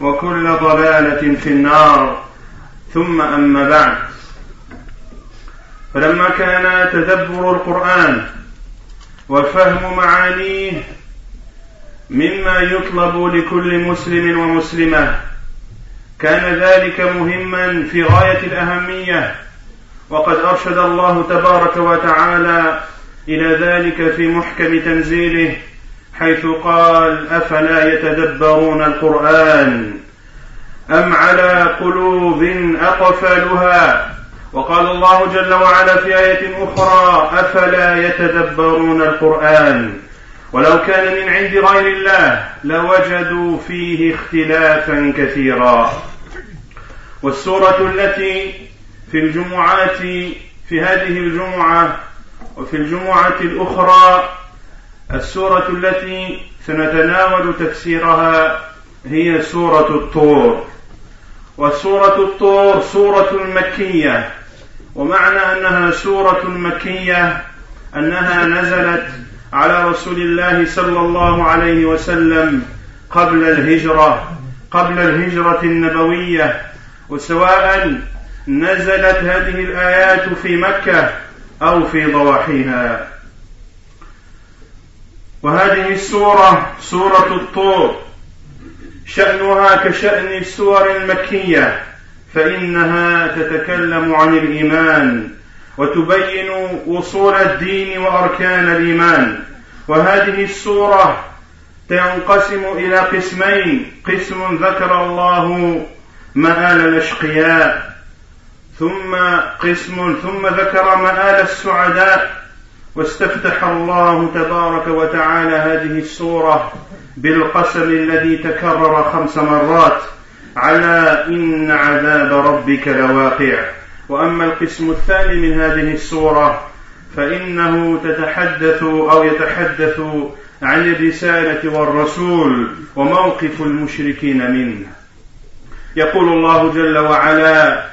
وكل ضلالة في النار. ثم أما بعد. فلما كان تدبر القرآن وفهم معانيه مما يطلب لكل مسلم ومسلمة كان ذلك مهما في غاية الأهمية. وقد أرشد الله تبارك وتعالى إلى ذلك في محكم تنزيله. حيث قال أفلا يتدبرون القرآن أم على قلوب أقفالها وقال الله جل وعلا في آية أخرى أفلا يتدبرون القرآن؟ ولو كان من عند غير الله لوجدوا فيه اختلافا كثيرا. والسورة التي في الجمعات في هذه الجمعة وفي الجمعة الأخرى السورة التي سنتناول تفسيرها هي سورة الطور. وسورة الطور سورة مكية. ومعنى أنها سورة مكية أنها نزلت على رسول الله صلى الله عليه وسلم قبل الهجرة قبل الهجرة النبوية. وسواء نزلت هذه الآيات في مكة أو في ضواحيها. وهذه السورة سورة الطور. شأنها كشأن السور المكية فإنها تتكلم عن الإيمان وتبين وصول الدين وأركان الإيمان. وهذه السورة تنقسم إلى قسمين. قسم ذكر الله مآل الأشقياء ثم قسم ثم ذكر مآل السعداء. واستفتح الله تبارك وتعالى هذه السورة بالقسم الذي تكرر خمس مرات. على إن عذاب ربك لواقع. وأما القسم الثاني من هذه السورة فإنه تتحدث أو يتحدث عن الرسالة والرسول وموقف المشركين منه. يقول الله جل وعلا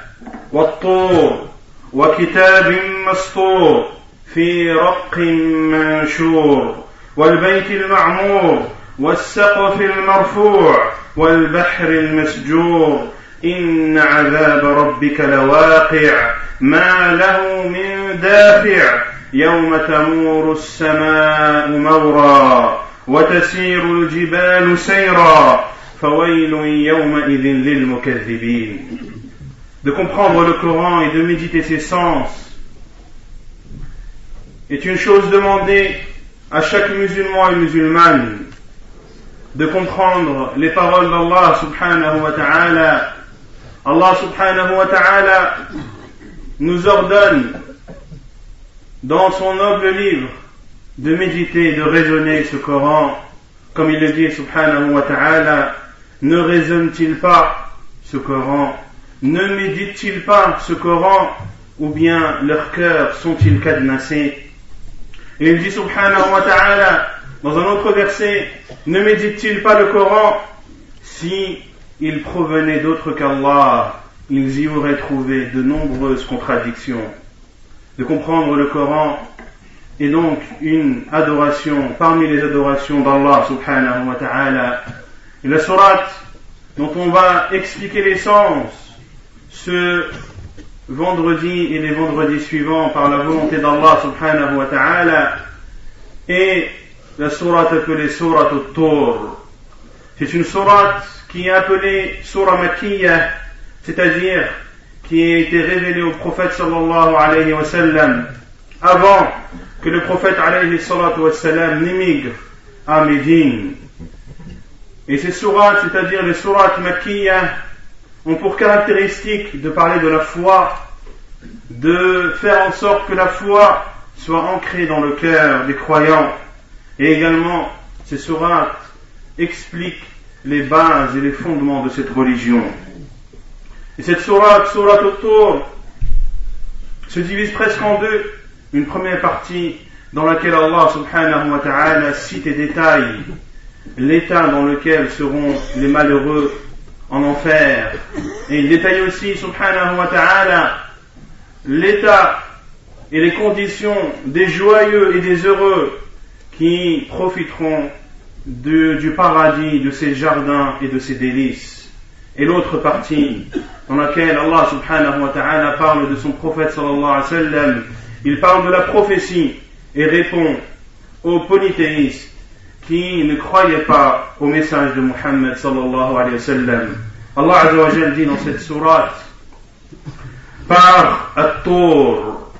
والطور وكتاب مسطور في رق منشور والبيت المعمور والسقف المرفوع والبحر المسجور. إن عذاب ربك لواقع ما له من دافع. يوم تمور السماء مورا وتسير الجبال سيرا. فويل يومئذ للمكذبين. De comprendre le Coran et de méditer ses sens. Est une chose demandée à chaque musulman et musulmane de comprendre les paroles d'Allah subhanahu wa ta'ala. Allah subhanahu wa ta'ala nous ordonne dans son noble livre de méditer, de raisonner ce Coran, comme il le dit subhanahu wa ta'ala, ne raisonne-t-il pas ce Coran, ne médite-t-il pas ce Coran, ou bien leurs cœurs sont-ils cadenassés? Et il dit subhanahu wa ta'ala, dans un autre verset, ne médite-t-il pas le Coran? Si il provenait d'autre qu'Allah, ils y auraient trouvé de nombreuses contradictions. de comprendre le Coran est donc une adoration parmi les adorations d'Allah subhanahu wa ta'ala. Et la sourate dont on va expliquer l'essence ce vendredi et les vendredis suivants par la volonté d'Allah subhanahu wa ta'ala est la sourate appelée sourate. C'est une sourate qui est appelée Surah Makkiyah, c'est-à-dire qui a été révélée au prophète sallallahu alayhi wa sallam avant que le prophète alayhi wa sallam n'émigre à Médine. Et ces sourates, c'est-à-dire les sourates Makkiyah, ont pour caractéristique de parler de la foi, de faire en sorte que la foi soit ancrée dans le cœur des croyants. Et également, ces sourates expliquent les bases et les fondements de cette religion. Et cette sourate, sourate autour, se divise presque en deux. Une première partie dans laquelle Allah subhanahu wa ta'ala cite et détaille l'état dans lequel seront les malheureux en enfer. Et il détaille aussi subhanahu wa ta'ala l'état et les conditions des joyeux et des heureux qui profiteront du paradis, de ses jardins et de ses délices. Et l'autre partie, dans laquelle Allah subhanahu wa ta'ala parle de son prophète sallallahu alayhi wa sallam, il parle de la prophétie et répond aux polythéistes qui ne croyaient pas au message de Muhammad sallallahu alayhi wa sallam. Allah azza dit dans cette sourate, par At-Tour,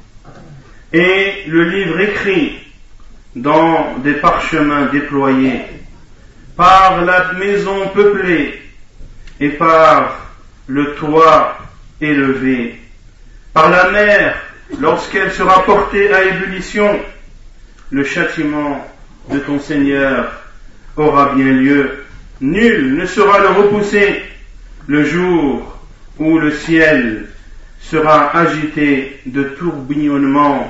et le livre écrit dans des parchemins déployés, par la maison peuplée et par le toit élevé, par la mer lorsqu'elle sera portée à ébullition, le châtiment de ton Seigneur aura bien lieu. Nul ne sera le repousser le jour où le ciel sera agité de tourbillonnement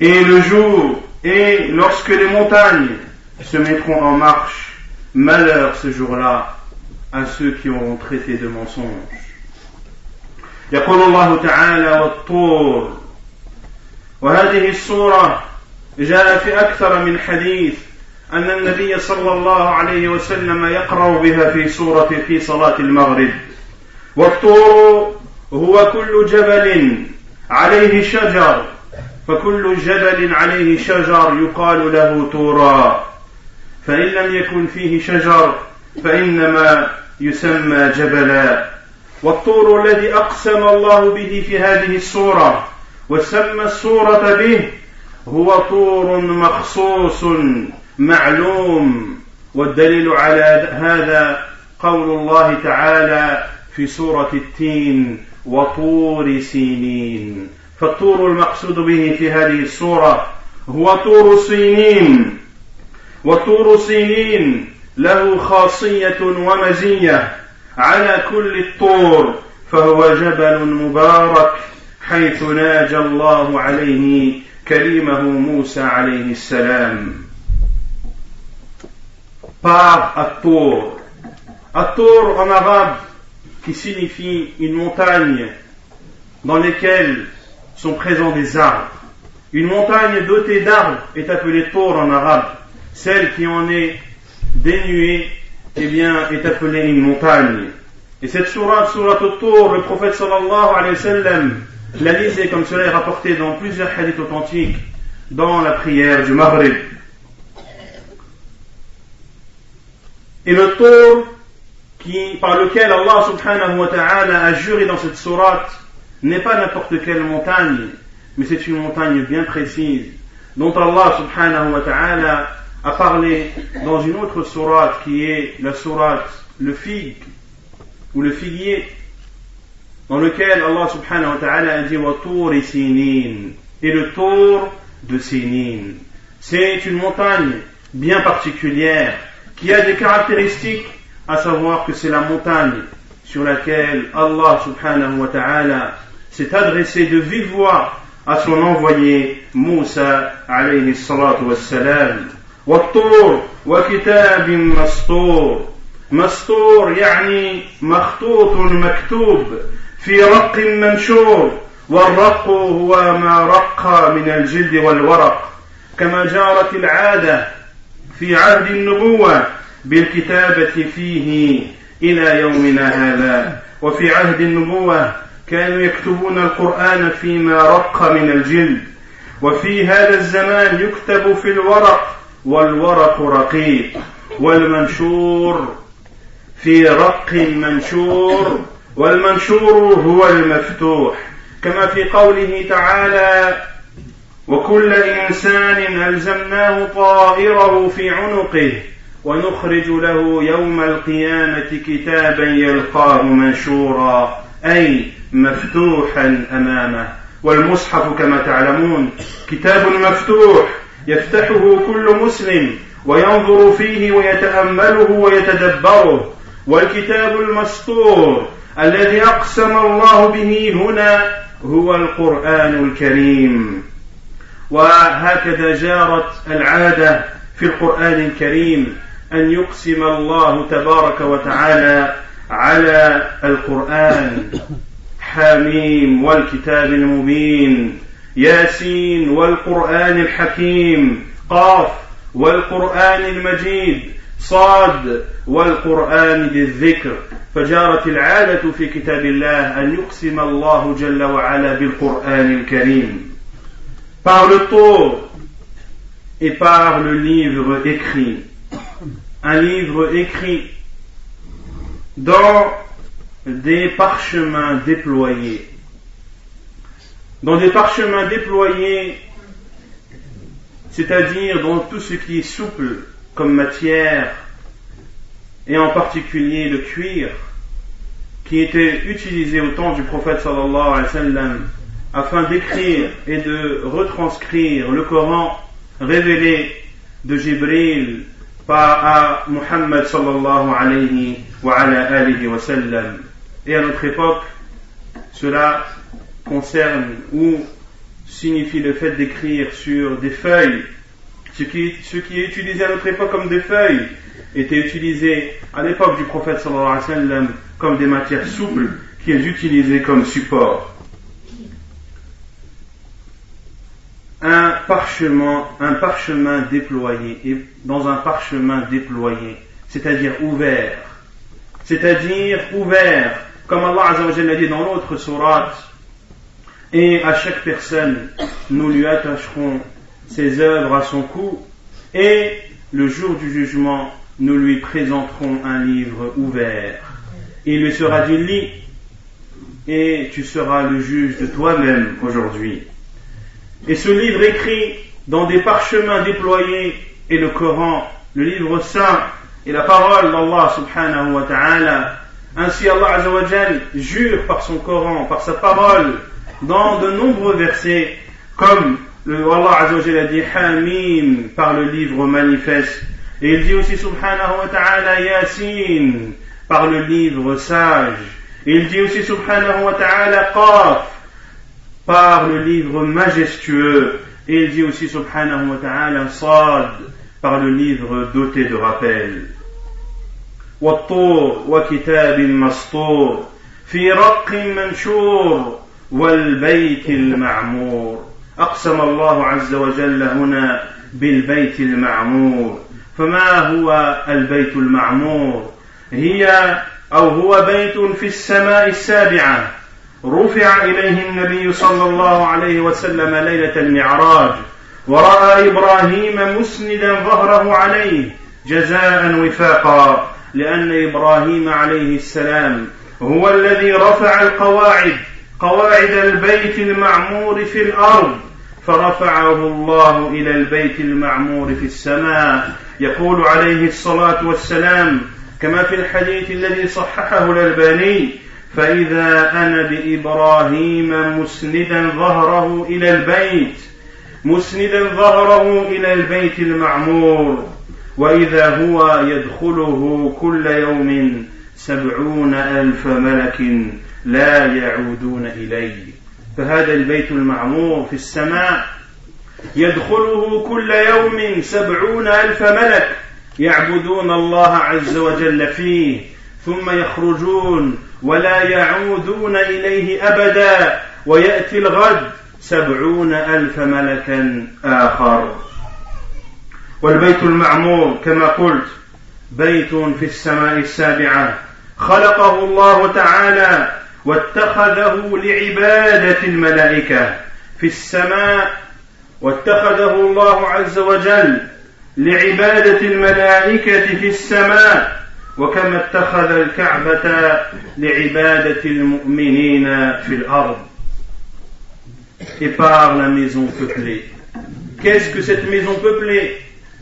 et le jour et lorsque les montagnes se mettront en marche, malheur ce jour-là à ceux qui auront traité de mensonges. يقول الله تعالى والطور وهذه الصورة جاء في أكثر من حديث أن النبي صلى الله عليه وسلم يقرأ بها في سورة في صلاة المغرب. والطور هو كل جبل عليه شجر فكل جبل عليه شجر يقال له تورا. فإن لم يكن فيه شجر فإنما يسمى جبلا. والطور الذي أقسم الله به في هذه السورة وسمى السورة به هو طور مخصوص معلوم والدليل على هذا قول الله تعالى في سورة التين وطور سينين. فالطور المقصود به في هذه السورة هو طور سينين. وطور سينين له خاصية ومزية على كل الطور فهو جبل مبارك حيث ناجى الله عليه كريمه موسى عليه السلام par At-Tour. At-Tour en arabe qui signifie une montagne dans laquelle sont présents des arbres. Une montagne dotée d'arbres est appelée Tour en arabe. Celle qui en est dénuée, eh bien, est appelée une montagne. Et cette sourate, sourate Tour, le prophète sallallahu alayhi wa sallam, la lisait comme cela est rapporté dans plusieurs hadiths authentiques dans la prière du Maghrib. Et le tour qui, par lequel Allah subhanahu wa ta'ala a juré dans cette sourate n'est pas n'importe quelle montagne, mais c'est une montagne bien précise, dont Allah subhanahu wa ta'ala a parlé dans une autre sourate qui est la sourate le figue ou le figuier, dans lequel Allah subhanahu wa ta'ala a dit tour et Sinin, et le tour de Sinin. C'est une montagne bien particulière qui a des caractéristiques, à savoir que c'est la montagne sur laquelle Allah subhanahu wa ta'ala s'est adressé de vive voix à son envoyé Moussa alayhi salatu wassalam. والطور وكتاب مسطور مسطور يعني مخطوط مكتوب في رق منشور والرق هو ما رق من الجلد والورق كما جارت العادة في عهد النبوة بالكتابة فيه إلى يومنا هذا. وفي عهد النبوة كانوا يكتبون القرآن فيما رق من الجلد وفي هذا الزمان يكتب في الورق والورق رقيق والمنشور في رق المنشور والمنشور هو المفتوح كما في قوله تعالى وكل إنسان ألزمناه طائره في عنقه ونخرج له يوم القيامة كتابا يلقاه منشورا أي مفتوحا أمامه. والمصحف كما تعلمون كتاب مفتوح يفتحه كل مسلم وينظر فيه ويتأمله ويتدبره والكتاب المسطور الذي أقسم الله به هنا هو القرآن الكريم. وهكذا جارت العادة في القرآن الكريم أن يقسم الله تبارك وتعالى على القرآن. حاميم والكتاب المبين ياسين والقرآن الحكيم قاف والقرآن المجيد صاد والقرآن ذي الذكر فجارت العادة في كتاب الله أن يقسم الله جل وعلا بالقرآن الكريم par le tour et par le livre écrit un livre écrit dans des parchemins déployés dans des parchemins déployés c'est-à-dire dans tout ce qui est souple comme matière, et en particulier le cuir, qui était utilisé au temps du prophète sallallahu alayhi wa sallam, afin d'écrire et de retranscrire le Coran révélé de Jibril par à Muhammad sallallahu alayhi wa, alayhi wa sallam. Et à notre époque, cela concerne ou signifie le fait d'écrire sur des feuilles. Ce qui, est utilisé à notre époque comme des feuilles était utilisé à l'époque du prophète sallallahu comme des matières souples qui est utilisé comme support. Un parchemin, un parchemin déployé, et dans un parchemin déployé, c'est-à-dire ouvert, c'est-à-dire ouvert, comme Allah a dit dans l'autre sourate, et à chaque personne, nous lui attacherons ses œuvres à son cou, et le jour du jugement, nous lui présenterons un livre ouvert. Il lui sera dit, lis, et tu seras le juge de toi-même aujourd'hui. Et ce livre écrit dans des parchemins déployés est le Coran, le livre saint et la parole d'Allah subhanahu wa ta'ala. Ainsi Allah jure par son Coran, par sa parole, dans de nombreux versets, comme le Allah Azzawajal a dit Hamim par le livre manifeste, et il dit aussi Subhanahu wa ta'ala Yasin par le livre sage, et il dit aussi Subhanahu wa ta'ala Qaf par le livre majestueux, et il dit aussi Subhanahu wa ta'ala Sad par le livre doté de rappel. والطور وكتاب مسطور في رق منشور والبيت المعمور أقسم الله عز وجل هنا بالبيت المعمور. فما هو البيت المعمور؟ هي أو هو بيت في السماء السابعة. رفع إليه النبي صلى الله عليه وسلم ليلة المعراج ورأى إبراهيم مسندا ظهره عليه جزاء وفاقا لأن إبراهيم عليه السلام هو الذي رفع القواعد قواعد البيت المعمور في الأرض. فرفعه الله إلى البيت المعمور في السماء. يقول عليه الصلاة والسلام كما في الحديث الذي صححه الألباني فإذا أنا بإبراهيم مسندا ظهره إلى البيت مسندا ظهره إلى البيت المعمور. وإذا هو يدخله كل يوم سبعون ألف ملك لا يعودون إليه. فهذا البيت المعمور في السماء يدخله كل يوم سبعون ألف ملك يعبدون الله عز وجل فيه ثم يخرجون ولا يعودون إليه أبدا ويأتي الغد سبعون ألف ملكا آخر. والبيت المعمور كما قلت بيت في السماء السابعة. خلقه الله تعالى واتخذه لعبادة الملائكة في السماء واتخذه الله عز وجل لعبادة الملائكة في السماء وكما اتخذ الكعبة لعبادة المؤمنين في الأرض et par la maison peuplée. Qu'est-ce que cette maison peuplée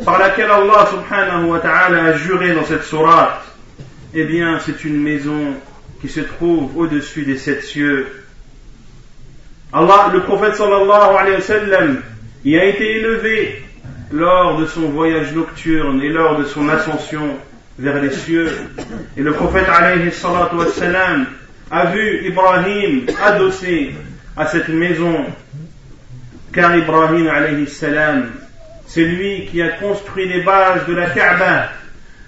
par laquelle Allah subhanahu wa ta'ala a juré dans cette sourate Eh bien, c'est une maison qui se trouve au-dessus des sept cieux. Allah, le prophète sallallahu alayhi wa sallam, y a été élevé lors de son voyage nocturne et lors de son ascension vers les cieux. Et le prophète alayhi a vu Ibrahim adossé à cette maison, car Ibrahim alayhi salam, c'est lui qui a construit les bases de la Kaaba,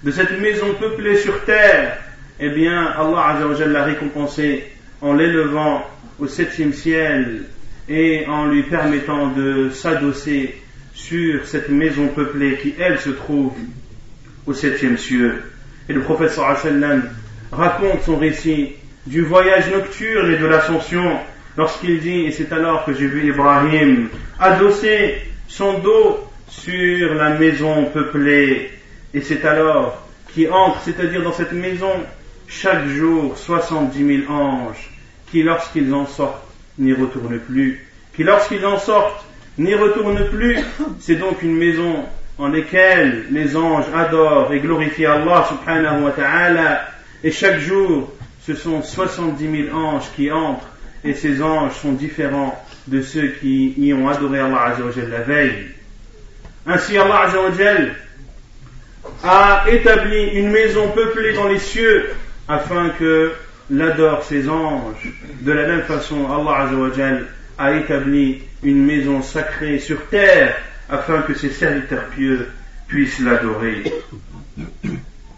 de cette maison peuplée sur terre. Eh bien, Allah l'a récompensé en l'élevant au septième ciel et en lui permettant de s'adosser sur cette maison peuplée qui, elle, se trouve au septième cieux. Et le prophète sallam raconte son récit du voyage nocturne et de l'ascension lorsqu'il dit, et c'est alors que j'ai vu Ibrahim adosser son dos sur la maison peuplée, et c'est alors qu'il entre, c'est-à-dire dans cette maison, chaque jour 70 000 anges qui, lorsqu'ils en sortent, n'y retournent plus, qui, lorsqu'ils en sortent, n'y retournent plus. C'est donc une maison en laquelle les anges adorent et glorifient Allah subhanahu wa ta'ala, et chaque jour, ce sont 70 000 anges qui entrent, et ces anges sont différents de ceux qui y ont adoré Allah Azzawajal la veille. Ainsi Allah Azzawajal a établi une maison peuplée dans les cieux afin que l'adore ses anges. De la même façon, Allah Azzawajal a établi une maison sacrée sur terre afin que ses serviteurs pieux puissent l'adorer.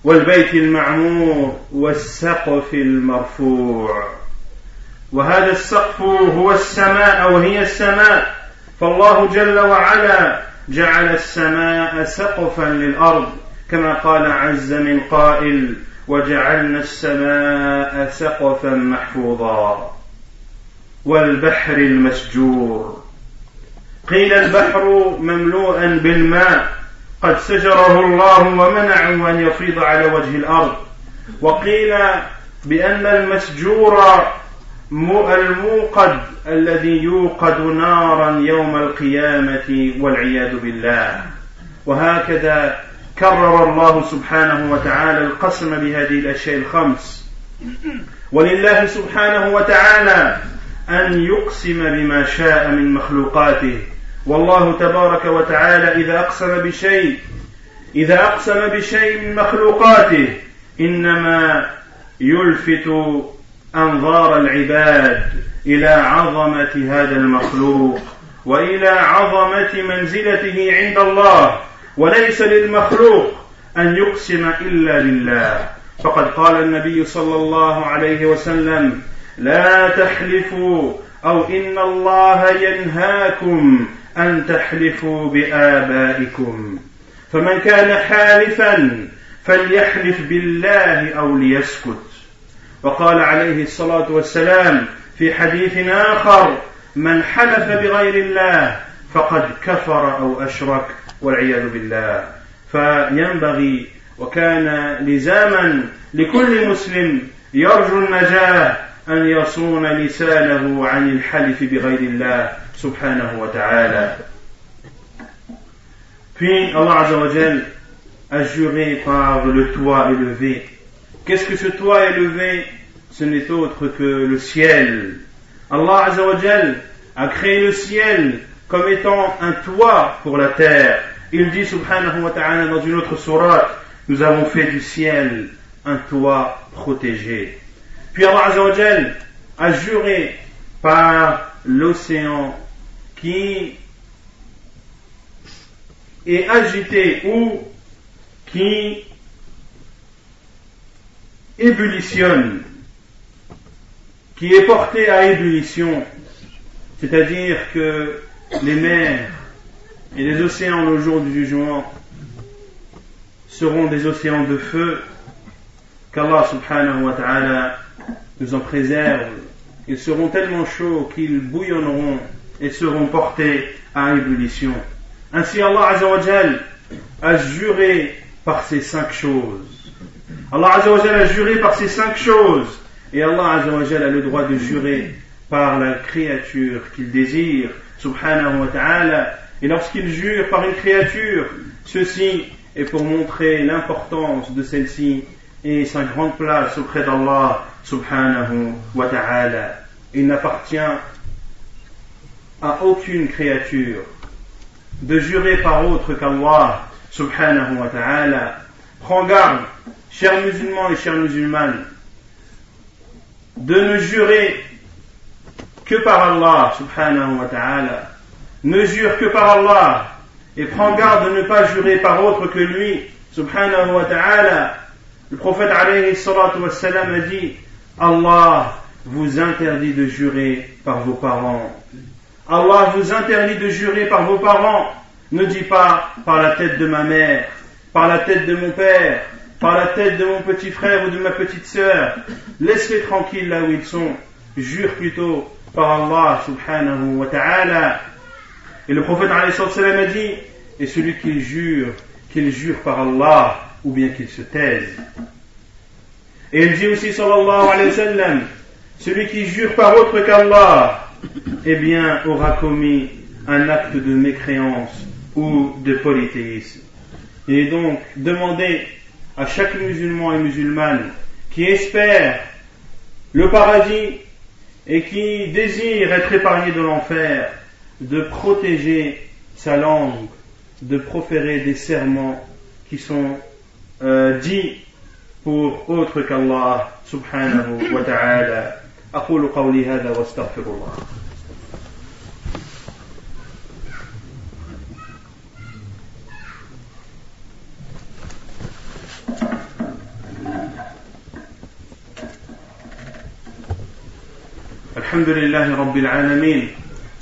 والبيت المعمور والسقف المرفوع وهذا السقف هو السماء وهي السماء فالله جل وعلا جعل السماء سقفا للارض كما قال عز من قائل وجعلنا السماء سقفا محفوظا والبحر المسجور. قيل البحر مملوءا بالماء قد سجره الله ومنعه أن يفيض على وجه الأرض. وقيل بأن المسجور الموقد الذي يوقد نارا يوم القيامة والعياذ بالله. وهكذا كرر الله سبحانه وتعالى القسم بهذه الأشياء الخمس. ولله سبحانه وتعالى أن يقسم بما شاء من مخلوقاته. والله تبارك وتعالى إذا أقسم بشيء إذا أقسم بشيء من مخلوقاته إنما يلفت أنظار العباد إلى عظمة هذا المخلوق وإلى عظمة منزلته عند الله. وليس للمخلوق أن يقسم إلا لله. فقد قال النبي صلى الله عليه وسلم لا تحلفوا أو إن الله ينهاكم أن تحلفوا بآبائكم. فمن كان حالفا فليحلف بالله أو ليسكت. وقال عليه الصلاة والسلام في حديث آخر من حلف بغير الله فقد كفر أو أشرك. والعياذ بالله. فينبغي وكان لزاما لكل مسلم يرجو النجاة أن يصون لسانه عن الحلف بغير الله سبحانه وتعالى. في الله عز وجل أجري par le toit élevé. Qu'est-ce que ce toit élevé? Ce n'est autre que le ciel. Allah عز وجل a créé le ciel comme étant un toit pour la terre. Il dit subhanahu wa ta'ala dans une autre sourate, nous avons fait du ciel un toit protégé. Puis Allah Azzawajal a juré par l'océan qui est agité ou qui ébullitionne, qui est porté à ébullition C'est-à-dire que les mers et les océans le jour du jugement seront des océans de feu, qu'Allah subhanahu wa ta'ala nous en préserve. Ils seront tellement chauds qu'ils bouillonneront et seront portés à ébullition. Ainsi Allah Azzawajal a juré par ces cinq choses. Allah Azzawajal a juré par ces cinq choses. Et Allah Azzawajal a le droit de jurer par la créature qu'il désire, subhanahu wa ta'ala. Et lorsqu'il jure par une créature, ceci est pour montrer l'importance de celle-ci et sa grande place auprès d'Allah, subhanahu wa ta'ala. Il n'appartient à aucune créature de jurer par autre qu'Allah, subhanahu wa ta'ala. Prends garde, chers musulmans et chères musulmanes, de ne jurer que par Allah, subhanahu wa ta'ala. Ne jure que par Allah. Et prends garde de ne pas jurer par autre que lui, subhanahu wa ta'ala. Le prophète alayhi salatu a dit, Allah vous interdit de jurer par vos parents. Allah vous interdit de jurer par vos parents. Ne dis pas par la tête de ma mère, par la tête de mon père, par la tête de mon petit frère ou de ma petite sœur. Laisse-les tranquilles là où ils sont. Jure plutôt par Allah subhanahu wa ta'ala. Et le prophète a dit, et celui qui jure, qu'il jure par Allah, ou bien qu'il se taise. Et il dit aussi sallallahu alayhi wa sallam, celui qui jure par autre qu'Allah, eh bien, aura commis un acte de mécréance ou de polythéisme. Il est donc demandé à chaque musulman et musulmane qui espère le paradis et qui désire être épargné de l'enfer, de protéger sa langue, de proférer des serments qui sont euh, dits pour autre qu'Allah subhanahu wa ta'ala. أقول قولي هذا واستغفر الله الحمد لله رب العالمين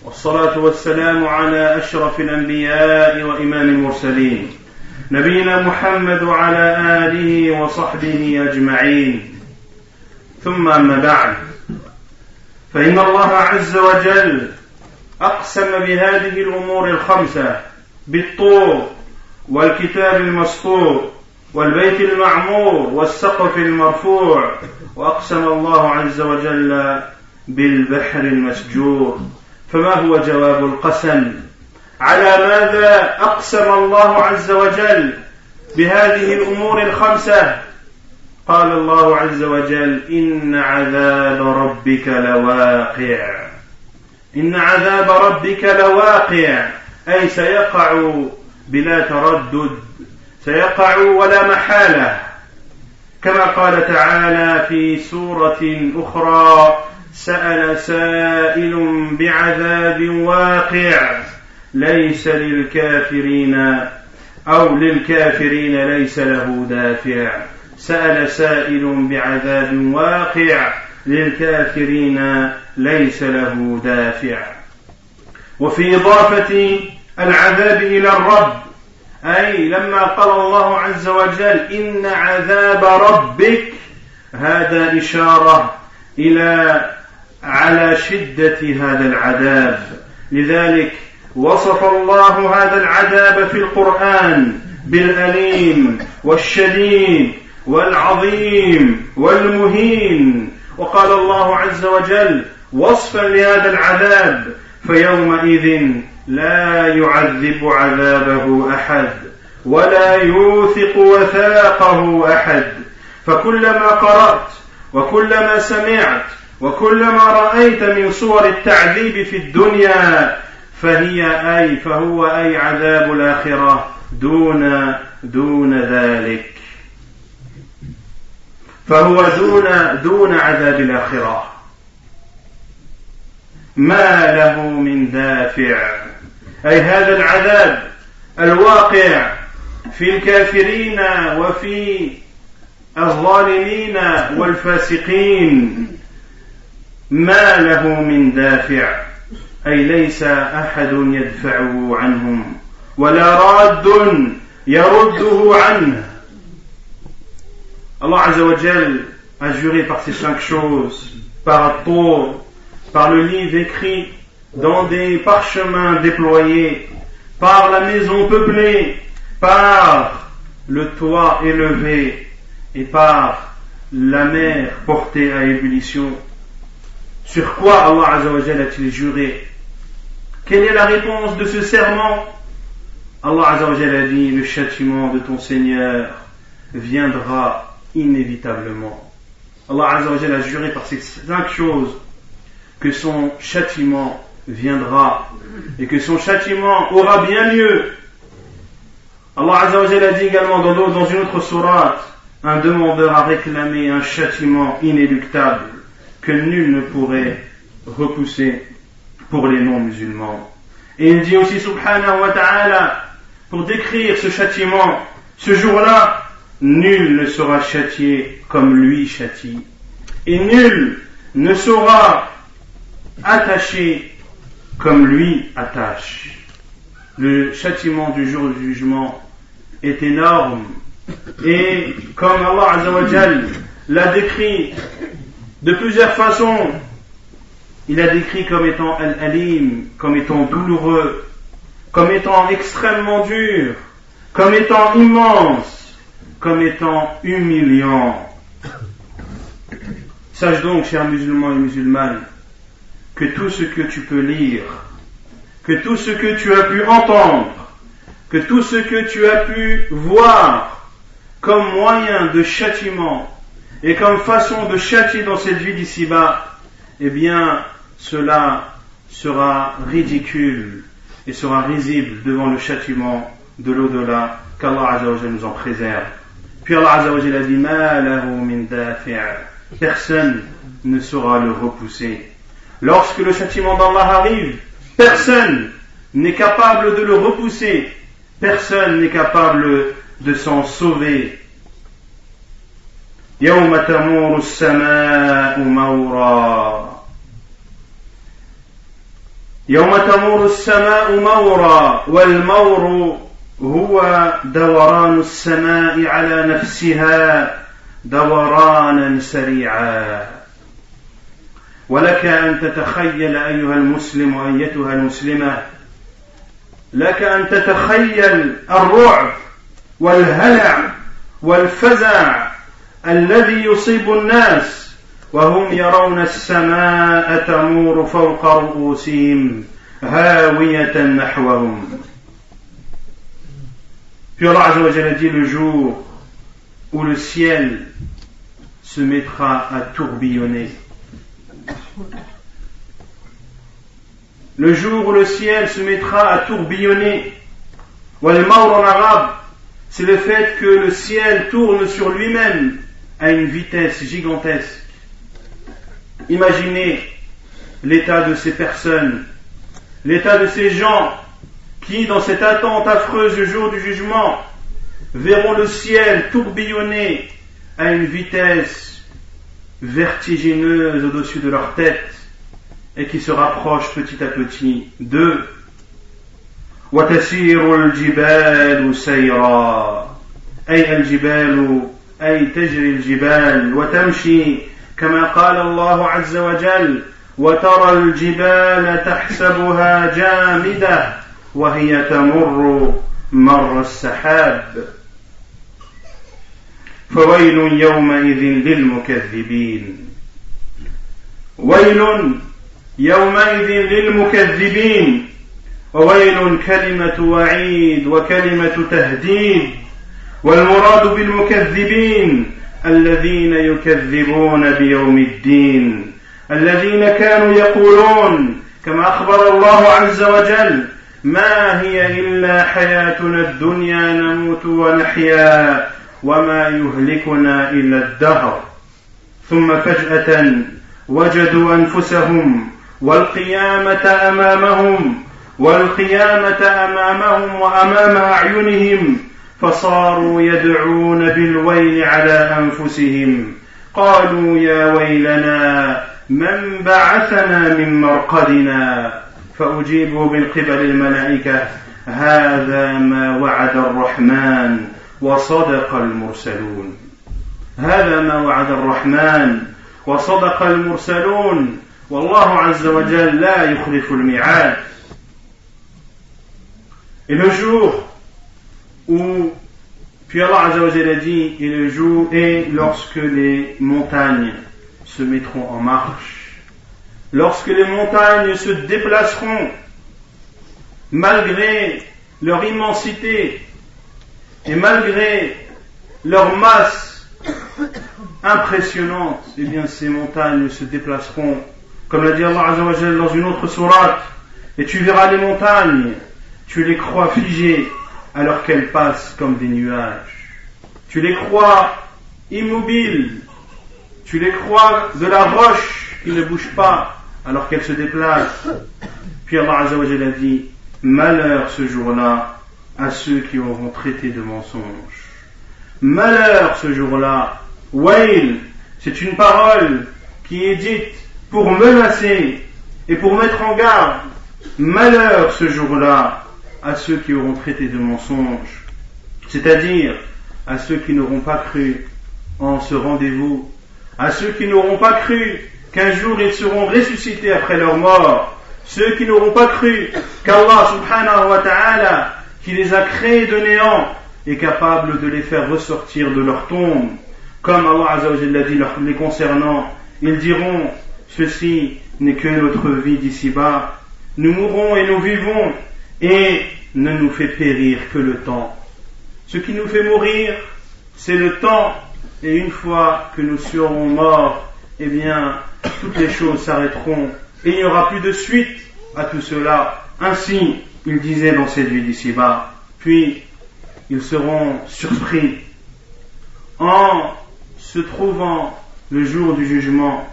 والصلاة والسلام على أشرف الأنبياء وإمام المرسلين نبينا محمد وعلى آله وصحبه أجمعين. ثم أما بعد فإن الله عز وجل أقسم بهذه الأمور الخمسة بالطور والكتاب المسطور والبيت المعمور والسقف المرفوع وأقسم الله عز وجل بالبحر المسجور فما هو جواب القسم؟ على ماذا أقسم الله عز وجل بهذه الأمور الخمسة؟ قال الله عز وجل إن عذاب ربك لواقع. إن عذاب ربك لواقع. أي سيقع بلا تردد سيقع ولا محالة. كما قال تعالى في سورة أخرى سأل سائل بعذاب واقع ليس للكافرين أو للكافرين ليس له دافع. سأل سائل بعذاب واقع للكافرين ليس له دافع. وفي إضافة العذاب إلى الرب أي لما قال الله عز وجل إن عذاب ربك هذا إشارة إلى على شدة هذا العذاب. لذلك وصف الله هذا العذاب في القرآن بالأليم والشديد والعظيم والمهين. وقال الله عز وجل وصفا لهذا العذاب فيومئذ لا يعذب عذابه أحد ولا يوثق وثاقه أحد. فكلما قرأت وكلما سمعت وكلما رأيت من صور التعذيب في الدنيا فهي أي فهو أي عذاب الآخرة دون دون ذلك. فهو دون دون عذاب الآخرة. ما له من دافع. أي هذا العذاب الواقع في الكافرين وفي الظالمين والفاسقين. ما له من دافع أي ليس أحد يدفعه عنهم ولا راد يرده عنه Allah Azzawajal a juré par ces cinq choses, par Tour, par le livre écrit dans des parchemins déployés, par la maison peuplée, par le toit élevé et par la mer portée à ébullition. Sur quoi Allah Azzawajal a-t-il juré? Quelle est la réponse de ce serment? Allah Azzawajal a dit, le châtiment de ton Seigneur viendra inévitablement. Allah Azzawajal a juré par ces cinq choses que son châtiment viendra et que son châtiment aura bien lieu. Allah Azzawajal a dit également dans, une autre sourate, un demandeur a réclamé un châtiment inéluctable que nul ne pourrait repousser pour les non-musulmans. Et il dit aussi subhanahu wa ta'ala, pour décrire ce châtiment, ce jour-là, nul ne sera châtié comme lui châtie. Et nul ne sera attaché comme lui attache. Le châtiment du jour du jugement est énorme. Et comme Allah Azzawajal l'a décrit de plusieurs façons, il a décrit comme étant al-alim, comme étant douloureux, comme étant extrêmement dur, comme étant immense, comme étant humiliant. Sache donc, chers musulmans et musulmanes, que tout ce que tu peux lire, que tout ce que tu as pu entendre, que tout ce que tu as pu voir comme moyen de châtiment et comme façon de châtier dans cette vie d'ici-bas, eh bien, cela sera ridicule et sera risible devant le châtiment de l'au-delà, qu'Allah nous en préserve. Puis Allah a dit, personne ne saura le repousser. Lorsque le châtiment d'Allah arrive, personne n'est capable de le repousser, personne n'est capable de s'en sauver. يوم تمور السماء مورا. يوم تمور السماء مورا والمور هو دوران السماء على نفسها دورانا سريعا. ولك أن تتخيل أيها المسلم ايتها المسلمة لك أن تتخيل الرعب والهلع والفزع الذي يصيب الناس وهم يرون السماء تمور فوق رؤوسهم هاوية نحوهم Puis Allah Azzawajal a dit le jour où le ciel se mettra à tourbillonner. Le jour où le ciel se mettra à tourbillonner. Wal en arabe, c'est le fait que le ciel tourne sur lui-même à une vitesse gigantesque. Imaginez l'état de ces personnes, l'état de ces gens qui, dans cette attente affreuse du jour du jugement, verront le ciel tourbillonner à une vitesse vertigineuse au-dessus de leur tête et qui se rapprochent petit à petit d'eux. وتسير الجبال سيرا أي الجبال أي تجري الجبال وتمشي كما قال الله عز وجل وترى الجبال تحسبها جامدة وهي تمر مر السحاب فويل يومئذ للمكذبين. ويل يومئذ للمكذبين. وويل كلمة وعيد وكلمة تهديد. والمراد بالمكذبين الذين يكذبون بيوم الدين الذين كانوا يقولون كما أخبر الله عز وجل ما هي إلا حياتنا الدنيا نموت ونحيا وما يهلكنا إلا الدهر. ثم فجأة وجدوا أنفسهم والقيامة أمامهم والقيامة أمامهم وأمام أعينهم فصاروا يدعون بالويل على أنفسهم. قالوا يا ويلنا من بعثنا من مرقدنا؟ فأجيبه من قبل الملائكة هذا ما وعد الرحمن وصدق المرسلون. هذا ما وعد الرحمن وصدق المرسلون. والله عز وجل لا يخلف الميعاد. Et le jour où, puis Allah a dit, et le jour est lorsque les montagnes se mettront en marche, lorsque les montagnes se déplaceront, malgré leur immensité et malgré leur masse impressionnante, eh bien ces montagnes se déplaceront, comme l'a dit Allah dans une autre sourate, et tu verras les montagnes tu les crois figées alors qu'elles passent comme des nuages. Tu les crois immobiles. Tu les crois de la roche qui ne bouge pas alors qu'elle se déplace. Puis Allah Azzawajal a dit, malheur ce jour-là à ceux qui auront traité de mensonges. Malheur ce jour-là. Wail, c'est une parole qui est dite pour menacer et pour mettre en garde. Malheur ce jour-là à ceux qui auront traité de mensonges, c'est-à-dire à ceux qui n'auront pas cru en ce rendez-vous, à ceux qui n'auront pas cru qu'un jour ils seront ressuscités après leur mort, ceux qui n'auront pas cru qu'Allah subhanahu wa ta'ala, qui les a créés de néant, est capable de les faire ressortir de leur tombe, comme Allah l'a dit les concernant, ils diront, ceci n'est que notre vie d'ici-bas, nous mourrons et nous vivons, et ne nous fait périr que le temps. Ce qui nous fait mourir, c'est le temps, et une fois que nous serons morts, eh bien, toutes les choses s'arrêteront, et il n'y aura plus de suite à tout cela. Ainsi, il disait dans cette vie d'ici-bas. Puis, ils seront surpris en se trouvant le jour du jugement,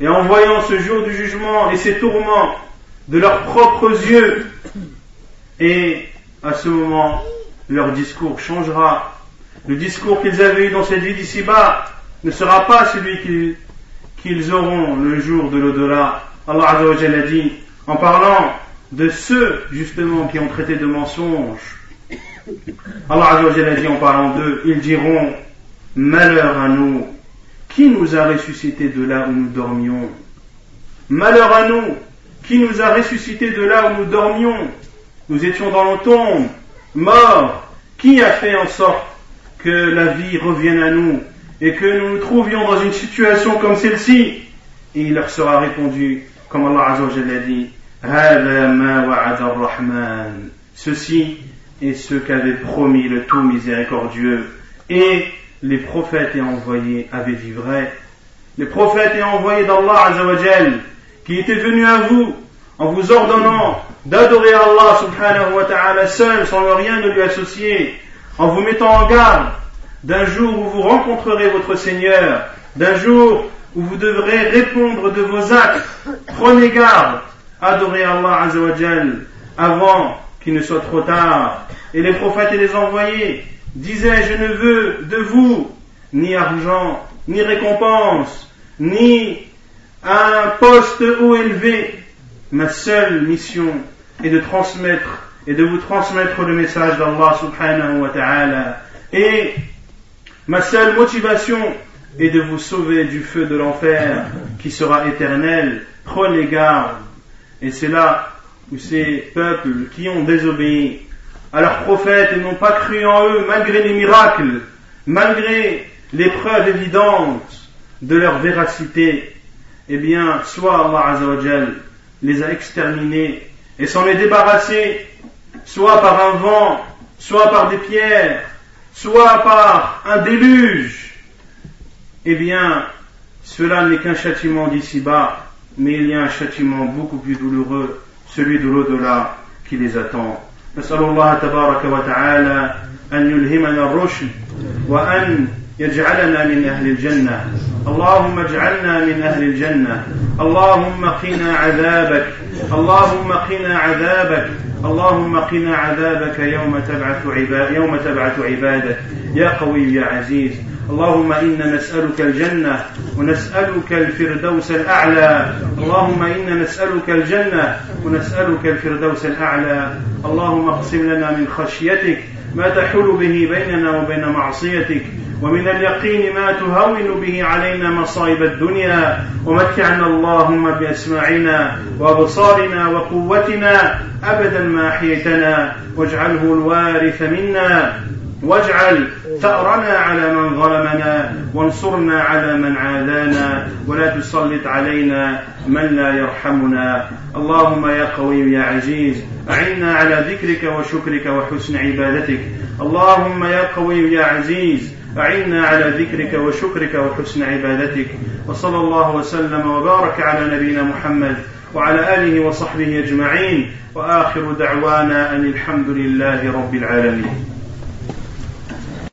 et en voyant ce jour du jugement et ses tourments de leurs propres yeux, et à ce moment, leur discours changera. Le discours qu'ils avaient eu dans cette vie d'ici-bas ne sera pas celui qu'ils auront le jour de l'au-delà. Allah a dit, en parlant de ceux justement qui ont traité de mensonges, Allah a dit en parlant d'eux, ils diront, malheur à nous, qui nous a ressuscité de là où nous dormions? Malheur à nous, qui nous a ressuscité de là où nous dormions? Nous étions dans le tombe, morts. Qui a fait en sorte que la vie revienne à nous et que nous nous trouvions dans une situation comme celle-ci? Et il leur sera répondu, comme Allah Azzawajal a dit, Ceci est ce qu'avait promis le tout miséricordieux. Et les prophètes et envoyés avaient dit vrai. Les prophètes et envoyés d'Allah Azzawajal, qui étaient venus à vous en vous ordonnant d'adorer Allah subhanahu wa ta'ala seul sans rien ne lui associer, en vous mettant en garde d'un jour où vous rencontrerez votre Seigneur, d'un jour où vous devrez répondre de vos actes. Prenez garde, adorez Allah azawajal avant qu'il ne soit trop tard. Et les prophètes et les envoyés disaient, je ne veux de vous ni argent, ni récompense, ni un poste haut élevé. Ma seule mission et de transmettre et de vous transmettre le message d'Allah subhanahu wa ta'ala. Et ma seule motivation est de vous sauver du feu de l'enfer qui sera éternel. Prenez garde. Et c'est là où ces peuples qui ont désobéi à leurs prophètes et n'ont pas cru en eux malgré les miracles, malgré les preuves évidentes de leur véracité, eh bien, soit Allah les a exterminés et s'en est débarrassé soit par un vent, soit par des pierres, soit par un déluge, eh bien, cela n'est qu'un châtiment d'ici-bas, mais il y a un châtiment beaucoup plus douloureux, celui de l'au-delà qui les attend. يجعلنا من أهل الجنة. اللهم اجعلنا من أهل الجنة. اللهم قنا عذابك. اللهم قنا عذابك. اللهم قنا عذابك يوم تبعث عباد يوم تبعث عبادك. يا قوي يا عزيز. اللهم إنا نسألك الجنة ونسألك الفردوس الأعلى. اللهم إنا نسألك الجنة ونسألك الفردوس الأعلى. اللهم اقسم لنا من خشيتك ما تحول به بيننا وبين معصيتك ومن اليقين ما تهون به علينا مصائب الدنيا. ومتعنا اللهم بأسماعنا وأبصارنا وقوتنا أبدا ما أحييتنا واجعله الوارث منا. واجعل ثأرنا على من ظلمنا وانصرنا على من عادانا ولا تسلط علينا من لا يرحمنا. اللهم يا قوي يا عزيز أعنا على ذكرك وشكرك وحسن عبادتك. اللهم يا قوي يا عزيز أعنا على ذكرك وشكرك وحسن عبادتك. وصلى الله وسلم وبارك على نبينا محمد وعلى آله وصحبه أجمعين. وآخر دعوانا أن الحمد لله رب العالمين.